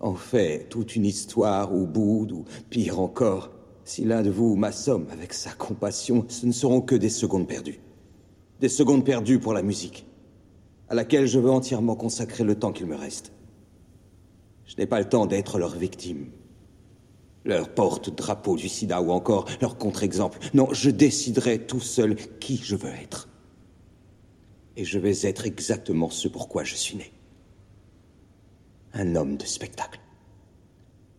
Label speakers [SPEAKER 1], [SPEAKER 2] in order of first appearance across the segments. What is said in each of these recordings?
[SPEAKER 1] en fait toute une histoire ou boude, ou pire encore, si l'un de vous m'assomme avec sa compassion, ce ne seront que des secondes perdues. Des secondes perdues pour la musique, à laquelle je veux entièrement consacrer le temps qu'il me reste. Je n'ai pas le temps d'être leur victime, leur porte-drapeau du sida ou encore leur contre-exemple. Non, je déciderai tout seul qui je veux être. Et je vais être exactement ce pourquoi je suis né un homme de spectacle,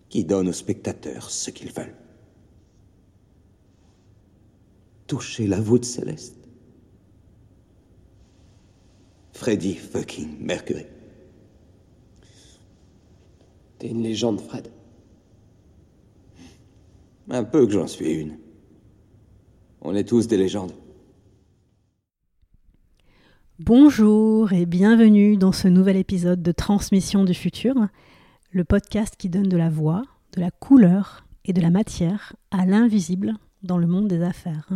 [SPEAKER 1] qui donne aux spectateurs ce qu'ils veulent. Touchez la voûte céleste. Freddie fucking Mercury.
[SPEAKER 2] T'es une légende, Fred.
[SPEAKER 1] Un peu que j'en suis une. On est tous des légendes.
[SPEAKER 3] Bonjour et bienvenue dans ce nouvel épisode de Transmission du futur, le podcast qui donne de la voix, de la couleur et de la matière à l'invisible dans le monde des affaires.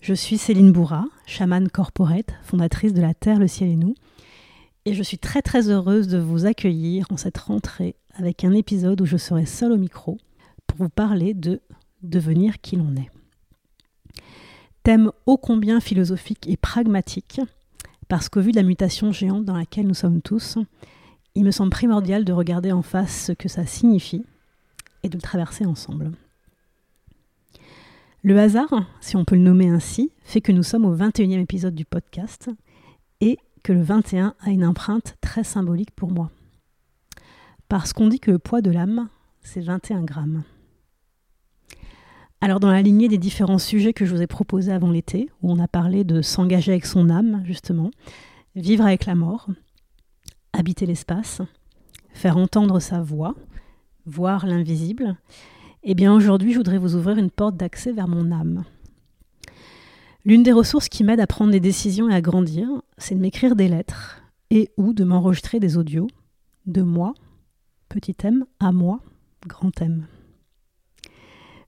[SPEAKER 3] Je suis Céline Bourra, chamane corporate, fondatrice de La Terre, le ciel et nous, et je suis très très heureuse de vous accueillir en cette rentrée avec un épisode où je serai seule au micro pour vous parler de devenir qui l'on est thème ô combien philosophique et pragmatique, parce qu'au vu de la mutation géante dans laquelle nous sommes tous, il me semble primordial de regarder en face ce que ça signifie et de le traverser ensemble. Le hasard, si on peut le nommer ainsi, fait que nous sommes au 21e épisode du podcast et que le 21 a une empreinte très symbolique pour moi. Parce qu'on dit que le poids de l'âme, c'est 21 grammes. Alors dans la lignée des différents sujets que je vous ai proposés avant l'été, où on a parlé de s'engager avec son âme, justement, vivre avec la mort, habiter l'espace, faire entendre sa voix, voir l'invisible, eh bien aujourd'hui je voudrais vous ouvrir une porte d'accès vers mon âme. L'une des ressources qui m'aide à prendre des décisions et à grandir, c'est de m'écrire des lettres et ou de m'enregistrer des audios de moi, petit m, à moi, grand M.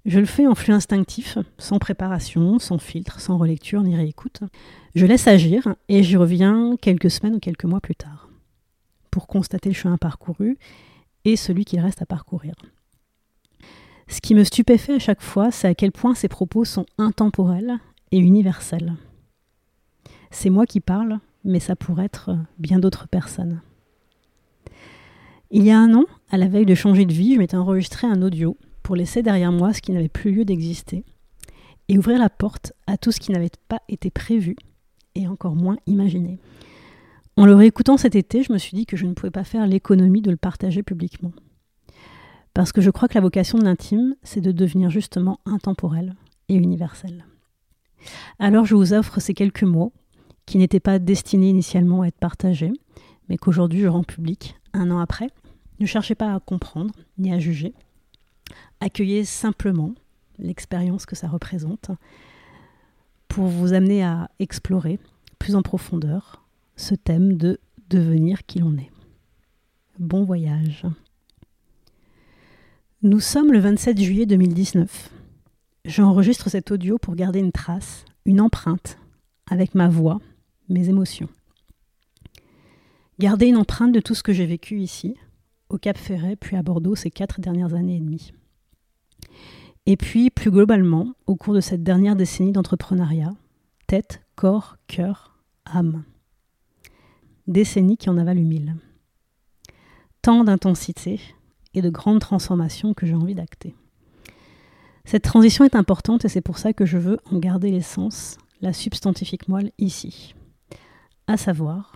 [SPEAKER 3] Je le fais en flux instinctif, sans préparation, sans filtre, sans relecture ni réécoute. Je laisse agir et j'y reviens quelques semaines ou quelques mois plus tard pour constater le chemin parcouru et celui qu'il reste à parcourir. Ce qui me stupéfait à chaque fois, c'est à quel point ces propos sont intemporels et universels. C'est moi qui parle, mais ça pourrait être bien d'autres personnes. Il y a un an, à la veille de changer de vie, je m'étais enregistré un audio pour laisser derrière moi ce qui n'avait plus lieu d'exister et ouvrir la porte à tout ce qui n'avait pas été prévu et encore moins imaginé. En le réécoutant cet été, je me suis dit que je ne pouvais pas faire l'économie de le partager publiquement. Parce que je crois que la vocation de l'intime, c'est de devenir justement intemporel et universel. Alors je vous offre ces quelques mots qui n'étaient pas destinés initialement à être partagés, mais qu'aujourd'hui je rends public un an après. Ne cherchez pas à comprendre ni à juger, accueillez simplement l'expérience que ça représente pour vous amener à explorer plus en profondeur ce thème de devenir qui l'on est. Bon voyage. Nous sommes le 27 juillet 2019. J'enregistre cet audio pour garder une trace, une empreinte, avec ma voix, mes émotions. Garder une empreinte de tout ce que j'ai vécu ici, au Cap Ferret, puis à Bordeaux ces quatre dernières années et demie. Et puis, plus globalement, au cours de cette dernière décennie d'entrepreneuriat, tête, corps, cœur, âme. Décennie qui en a mille. tant d'intensité et de grandes transformations que j'ai envie d'acter. Cette transition est importante et c'est pour ça que je veux en garder l'essence, la substantifique moelle ici. À savoir,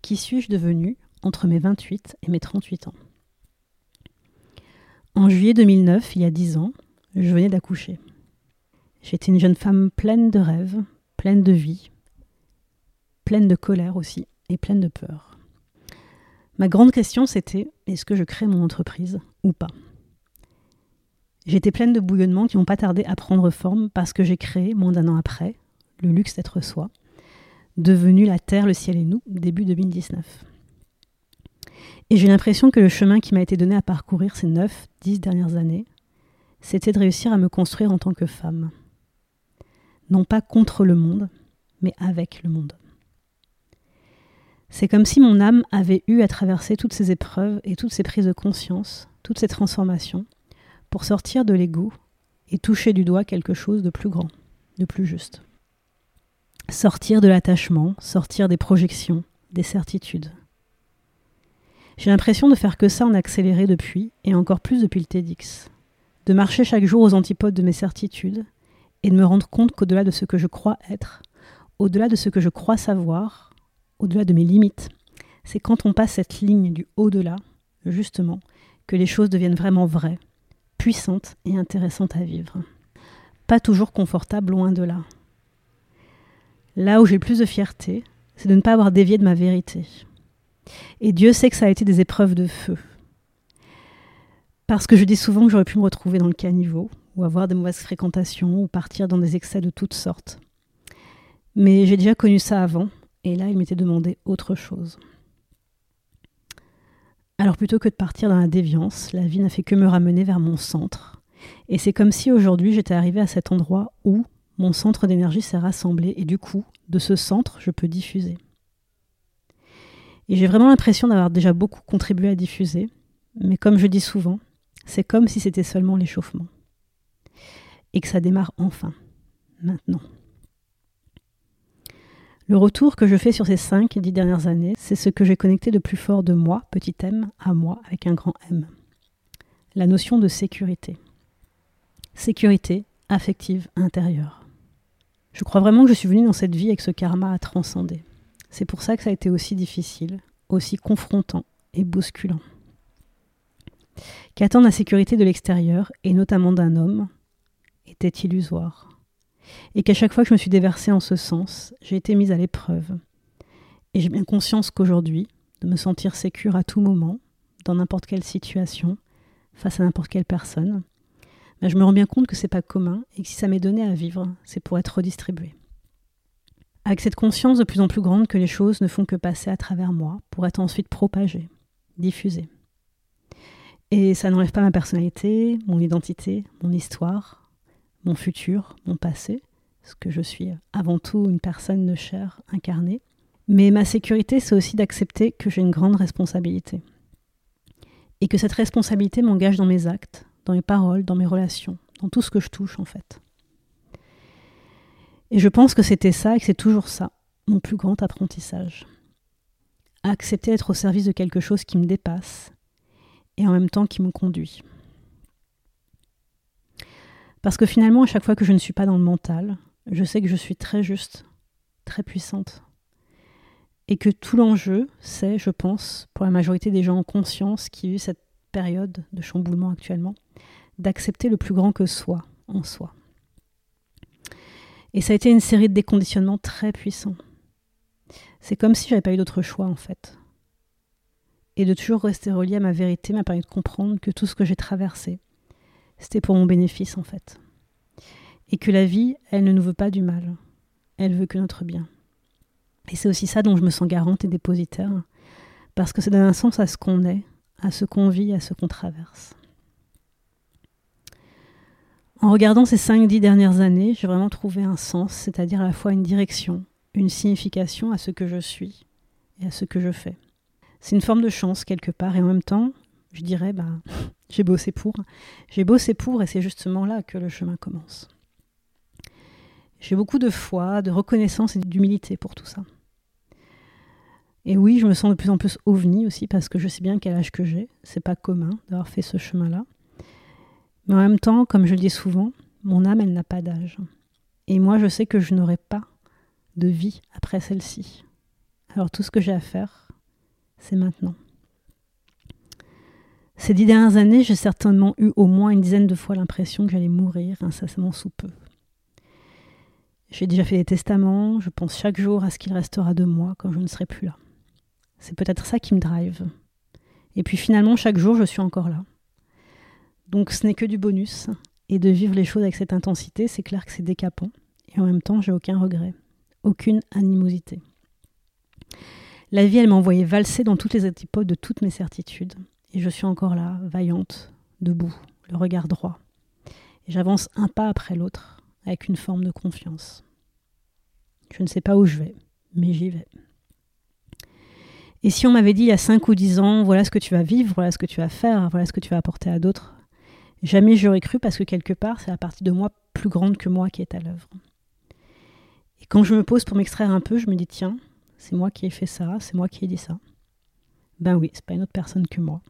[SPEAKER 3] qui suis-je devenu entre mes 28 et mes 38 ans? En juillet 2009, il y a 10 ans, je venais d'accoucher. J'étais une jeune femme pleine de rêves, pleine de vie, pleine de colère aussi et pleine de peur. Ma grande question c'était est-ce que je crée mon entreprise ou pas? J'étais pleine de bouillonnements qui n'ont pas tardé à prendre forme parce que j'ai créé, moins d'un an après, le luxe d'être soi, devenu la terre, le ciel et nous, début 2019. Et j'ai l'impression que le chemin qui m'a été donné à parcourir ces 9, 10 dernières années, c'était de réussir à me construire en tant que femme non pas contre le monde, mais avec le monde. C'est comme si mon âme avait eu à traverser toutes ces épreuves et toutes ces prises de conscience, toutes ces transformations, pour sortir de l'ego et toucher du doigt quelque chose de plus grand, de plus juste. Sortir de l'attachement, sortir des projections, des certitudes. J'ai l'impression de faire que ça en accéléré depuis, et encore plus depuis le TEDx. De marcher chaque jour aux antipodes de mes certitudes, et de me rendre compte qu'au-delà de ce que je crois être, au-delà de ce que je crois savoir, au-delà de mes limites, c'est quand on passe cette ligne du au-delà, justement, que les choses deviennent vraiment vraies, puissantes et intéressantes à vivre. Pas toujours confortables, loin de là. Là où j'ai le plus de fierté, c'est de ne pas avoir dévié de ma vérité. Et Dieu sait que ça a été des épreuves de feu. Parce que je dis souvent que j'aurais pu me retrouver dans le caniveau, ou avoir des mauvaises fréquentations, ou partir dans des excès de toutes sortes. Mais j'ai déjà connu ça avant, et là il m'était demandé autre chose. Alors plutôt que de partir dans la déviance, la vie n'a fait que me ramener vers mon centre. Et c'est comme si aujourd'hui j'étais arrivée à cet endroit où mon centre d'énergie s'est rassemblé, et du coup, de ce centre, je peux diffuser. Et j'ai vraiment l'impression d'avoir déjà beaucoup contribué à diffuser, mais comme je dis souvent, c'est comme si c'était seulement l'échauffement et que ça démarre enfin, maintenant. Le retour que je fais sur ces cinq, dix dernières années, c'est ce que j'ai connecté de plus fort de moi, petit m, à moi, avec un grand M. La notion de sécurité. Sécurité affective intérieure. Je crois vraiment que je suis venue dans cette vie avec ce karma à transcender. C'est pour ça que ça a été aussi difficile, aussi confrontant et bousculant. Qu'attendre la sécurité de l'extérieur, et notamment d'un homme, était illusoire. Et qu'à chaque fois que je me suis déversée en ce sens, j'ai été mise à l'épreuve. Et j'ai bien conscience qu'aujourd'hui, de me sentir sécure à tout moment, dans n'importe quelle situation, face à n'importe quelle personne, ben je me rends bien compte que c'est pas commun et que si ça m'est donné à vivre, c'est pour être redistribué. Avec cette conscience de plus en plus grande que les choses ne font que passer à travers moi pour être ensuite propagées, diffusées. Et ça n'enlève pas ma personnalité, mon identité, mon histoire, mon futur, mon passé, parce que je suis avant tout une personne de chair incarnée. Mais ma sécurité, c'est aussi d'accepter que j'ai une grande responsabilité. Et que cette responsabilité m'engage dans mes actes, dans mes paroles, dans mes relations, dans tout ce que je touche en fait. Et je pense que c'était ça et c'est toujours ça, mon plus grand apprentissage. accepter d'être au service de quelque chose qui me dépasse et en même temps qui me conduit. Parce que finalement, à chaque fois que je ne suis pas dans le mental, je sais que je suis très juste, très puissante. Et que tout l'enjeu, c'est, je pense, pour la majorité des gens en conscience qui vivent cette période de chamboulement actuellement, d'accepter le plus grand que soi en soi. Et ça a été une série de déconditionnements très puissants. C'est comme si j'avais pas eu d'autre choix en fait. Et de toujours rester relié à ma vérité m'a permis de comprendre que tout ce que j'ai traversé, c'était pour mon bénéfice en fait. Et que la vie, elle ne nous veut pas du mal, elle veut que notre bien. Et c'est aussi ça dont je me sens garante et dépositaire, parce que ça donne un sens à ce qu'on est, à ce qu'on vit, à ce qu'on traverse. En regardant ces 5-10 dernières années, j'ai vraiment trouvé un sens, c'est-à-dire à la fois une direction, une signification à ce que je suis et à ce que je fais. C'est une forme de chance quelque part, et en même temps, je dirais, bah, j'ai bossé pour. J'ai bossé pour et c'est justement là que le chemin commence. J'ai beaucoup de foi, de reconnaissance et d'humilité pour tout ça. Et oui, je me sens de plus en plus ovni aussi parce que je sais bien quel âge que j'ai. C'est pas commun d'avoir fait ce chemin-là. Mais en même temps, comme je le dis souvent, mon âme, elle n'a pas d'âge. Et moi, je sais que je n'aurai pas de vie après celle-ci. Alors tout ce que j'ai à faire, c'est maintenant. Ces dix dernières années, j'ai certainement eu au moins une dizaine de fois l'impression que j'allais mourir incessamment sous peu. J'ai déjà fait des testaments, je pense chaque jour à ce qu'il restera de moi quand je ne serai plus là. C'est peut-être ça qui me drive. Et puis finalement, chaque jour, je suis encore là. Donc ce n'est que du bonus. Et de vivre les choses avec cette intensité, c'est clair que c'est décapant. Et en même temps, j'ai aucun regret, aucune animosité. La vie, elle m'a envoyé valser dans toutes les antipodes de toutes mes certitudes. Et je suis encore là, vaillante, debout, le regard droit. Et j'avance un pas après l'autre, avec une forme de confiance. Je ne sais pas où je vais, mais j'y vais. Et si on m'avait dit il y a 5 ou 10 ans, voilà ce que tu vas vivre, voilà ce que tu vas faire, voilà ce que tu vas apporter à d'autres, jamais j'aurais cru parce que quelque part, c'est la partie de moi plus grande que moi qui est à l'œuvre. Et quand je me pose pour m'extraire un peu, je me dis tiens, c'est moi qui ai fait ça, c'est moi qui ai dit ça. Ben oui, c'est pas une autre personne que moi.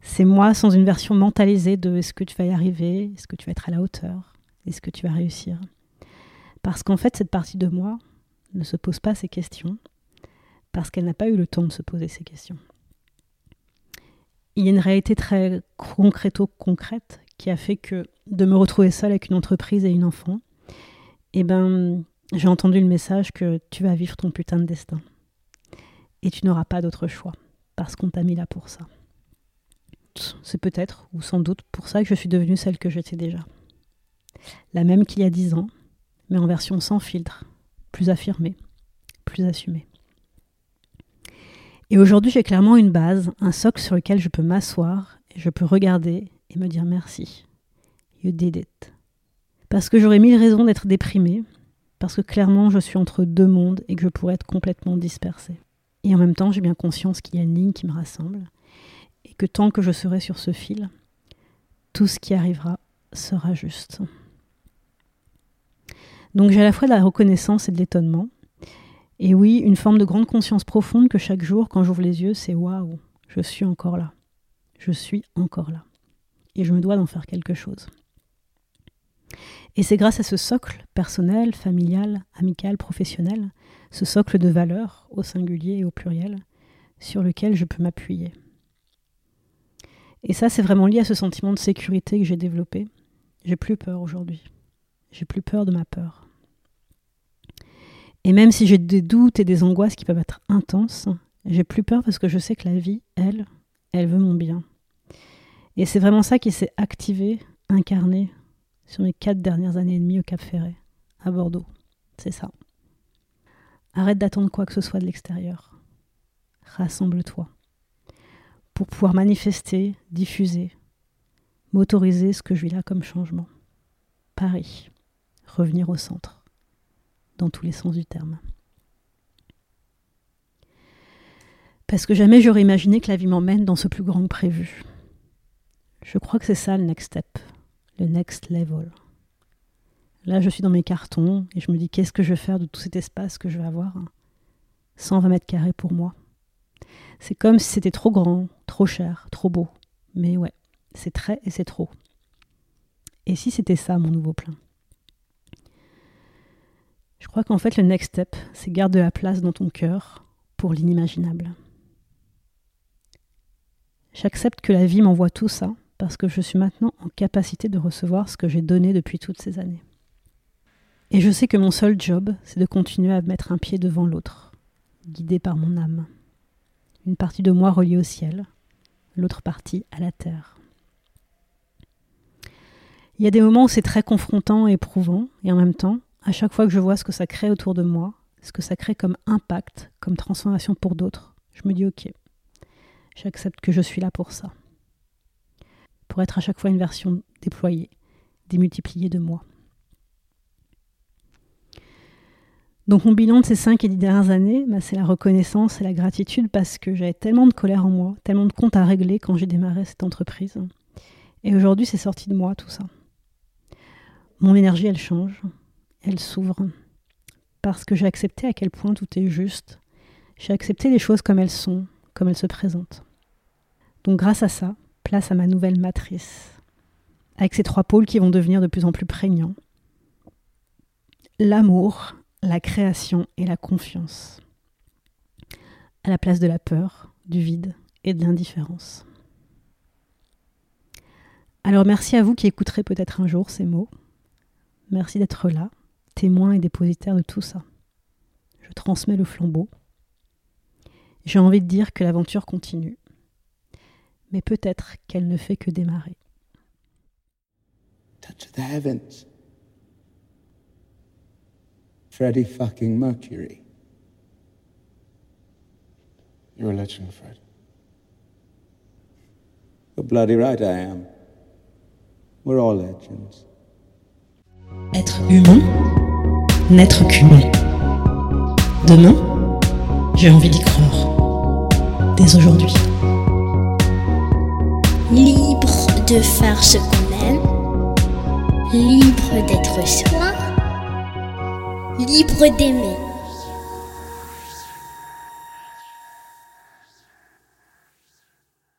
[SPEAKER 3] C'est moi sans une version mentalisée de est-ce que tu vas y arriver, est-ce que tu vas être à la hauteur, est-ce que tu vas réussir. Parce qu'en fait, cette partie de moi ne se pose pas ces questions, parce qu'elle n'a pas eu le temps de se poser ces questions. Il y a une réalité très concréto-concrète qui a fait que de me retrouver seule avec une entreprise et une enfant, eh ben, j'ai entendu le message que tu vas vivre ton putain de destin. Et tu n'auras pas d'autre choix, parce qu'on t'a mis là pour ça. C'est peut-être, ou sans doute, pour ça que je suis devenue celle que j'étais déjà. La même qu'il y a dix ans, mais en version sans filtre, plus affirmée, plus assumée. Et aujourd'hui, j'ai clairement une base, un socle sur lequel je peux m'asseoir et je peux regarder et me dire merci. You did it. Parce que j'aurais mille raisons d'être déprimée, parce que clairement je suis entre deux mondes et que je pourrais être complètement dispersée. Et en même temps, j'ai bien conscience qu'il y a une ligne qui me rassemble et que tant que je serai sur ce fil, tout ce qui arrivera sera juste. Donc j'ai à la fois de la reconnaissance et de l'étonnement. Et oui, une forme de grande conscience profonde que chaque jour, quand j'ouvre les yeux, c'est waouh, je suis encore là. Je suis encore là. Et je me dois d'en faire quelque chose. Et c'est grâce à ce socle personnel, familial, amical, professionnel, ce socle de valeurs au singulier et au pluriel, sur lequel je peux m'appuyer. Et ça, c'est vraiment lié à ce sentiment de sécurité que j'ai développé. J'ai plus peur aujourd'hui. J'ai plus peur de ma peur. Et même si j'ai des doutes et des angoisses qui peuvent être intenses, j'ai plus peur parce que je sais que la vie, elle, elle veut mon bien. Et c'est vraiment ça qui s'est activé, incarné sur mes quatre dernières années et demie au Cap Ferret, à Bordeaux. C'est ça. Arrête d'attendre quoi que ce soit de l'extérieur. Rassemble-toi. Pour pouvoir manifester, diffuser, m'autoriser ce que je vis là comme changement. Paris. Revenir au centre. Dans tous les sens du terme. Parce que jamais j'aurais imaginé que la vie m'emmène dans ce plus grand que prévu. Je crois que c'est ça le next step le next level. Là, je suis dans mes cartons et je me dis qu'est-ce que je vais faire de tout cet espace que je vais avoir? 120 mètres carrés pour moi. C'est comme si c'était trop grand, trop cher, trop beau. Mais ouais, c'est très et c'est trop. Et si c'était ça mon nouveau plein? Je crois qu'en fait le next step, c'est garder la place dans ton cœur pour l'inimaginable. J'accepte que la vie m'envoie tout ça parce que je suis maintenant en capacité de recevoir ce que j'ai donné depuis toutes ces années. Et je sais que mon seul job, c'est de continuer à mettre un pied devant l'autre, guidé par mon âme. Une partie de moi reliée au ciel, l'autre partie à la terre. Il y a des moments où c'est très confrontant et éprouvant, et en même temps, à chaque fois que je vois ce que ça crée autour de moi, ce que ça crée comme impact, comme transformation pour d'autres, je me dis ok, j'accepte que je suis là pour ça pour être à chaque fois une version déployée, démultipliée de moi. Donc mon bilan de ces cinq et dix dernières années, bah, c'est la reconnaissance et la gratitude parce que j'avais tellement de colère en moi, tellement de comptes à régler quand j'ai démarré cette entreprise. Et aujourd'hui, c'est sorti de moi tout ça. Mon énergie, elle change, elle s'ouvre, parce que j'ai accepté à quel point tout est juste. J'ai accepté les choses comme elles sont, comme elles se présentent. Donc grâce à ça, place à ma nouvelle matrice, avec ces trois pôles qui vont devenir de plus en plus prégnants. L'amour, la création et la confiance, à la place de la peur, du vide et de l'indifférence. Alors merci à vous qui écouterez peut-être un jour ces mots. Merci d'être là, témoin et dépositaire de tout ça. Je transmets le flambeau. J'ai envie de dire que l'aventure continue, mais peut-être qu'elle ne fait que démarrer.
[SPEAKER 4] Touch the heavens. Freddie fucking Mercury.
[SPEAKER 5] You're a legend, Fred.
[SPEAKER 4] You're bloody right I am. We're all legends.
[SPEAKER 3] Être humain, n'être qu'humain. Demain, j'ai envie d'y croire. Dès aujourd'hui.
[SPEAKER 6] Libre de faire ce qu'on aime. Libre d'être soi. Libre d'aimer.